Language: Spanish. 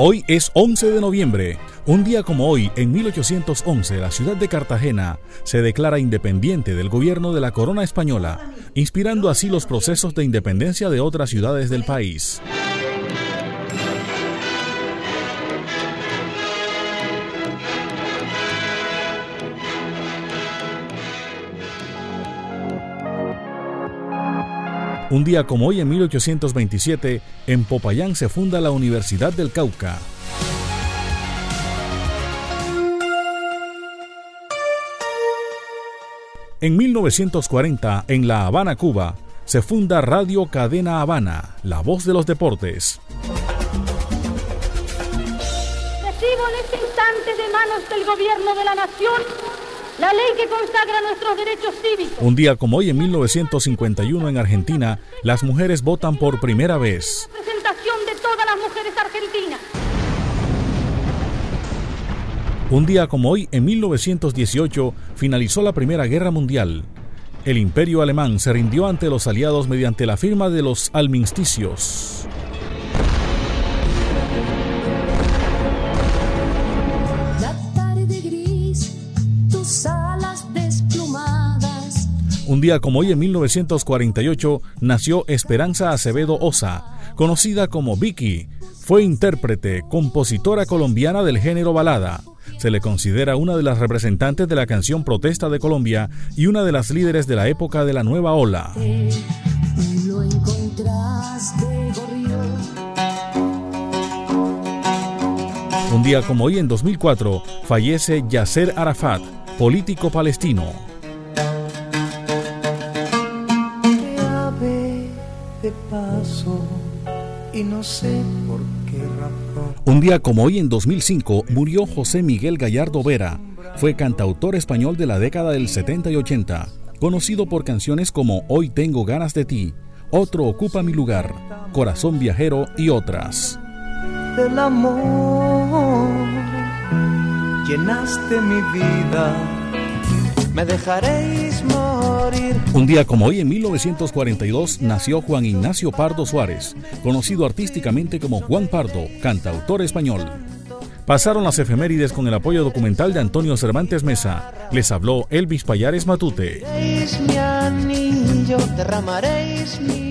Hoy es 11 de noviembre. Un día como hoy, en 1811, la ciudad de Cartagena se declara independiente del gobierno de la corona española, inspirando así los procesos de independencia de otras ciudades del país. Un día como hoy, en 1827, en Popayán se funda la Universidad del Cauca. En 1940, en La Habana, Cuba, se funda Radio Cadena Habana, la voz de los deportes. Recibo en este instante de manos del gobierno de la nación la ley que consagra nuestros derechos cívicos. Un día como hoy, en 1951, en Argentina, las mujeres votan por primera vez. Representación de todas las mujeres argentinas. Un día como hoy, en 1918, finalizó la Primera Guerra Mundial. El imperio alemán se rindió ante los aliados mediante la firma de los almisticios. Un día como hoy en 1948 nació Esperanza Acevedo Osa, conocida como Vicky. Fue intérprete, compositora colombiana del género balada. Se le considera una de las representantes de la canción protesta de Colombia y una de las líderes de la época de la nueva ola. Un día como hoy en 2004 fallece Yasser Arafat, político palestino. paso y no sé por qué razón. Un día como hoy en 2005 murió José Miguel Gallardo Vera. Fue cantautor español de la década del 70 y 80, conocido por canciones como Hoy tengo ganas de ti, Otro ocupa mi lugar, Corazón viajero y otras. El amor llenaste mi vida. Me dejaréis morir. Un día como hoy, en 1942, nació Juan Ignacio Pardo Suárez, conocido artísticamente como Juan Pardo, cantautor español. Pasaron las efemérides con el apoyo documental de Antonio Cervantes Mesa. Les habló Elvis Payares Matute. Mi anillo, derramaréis mi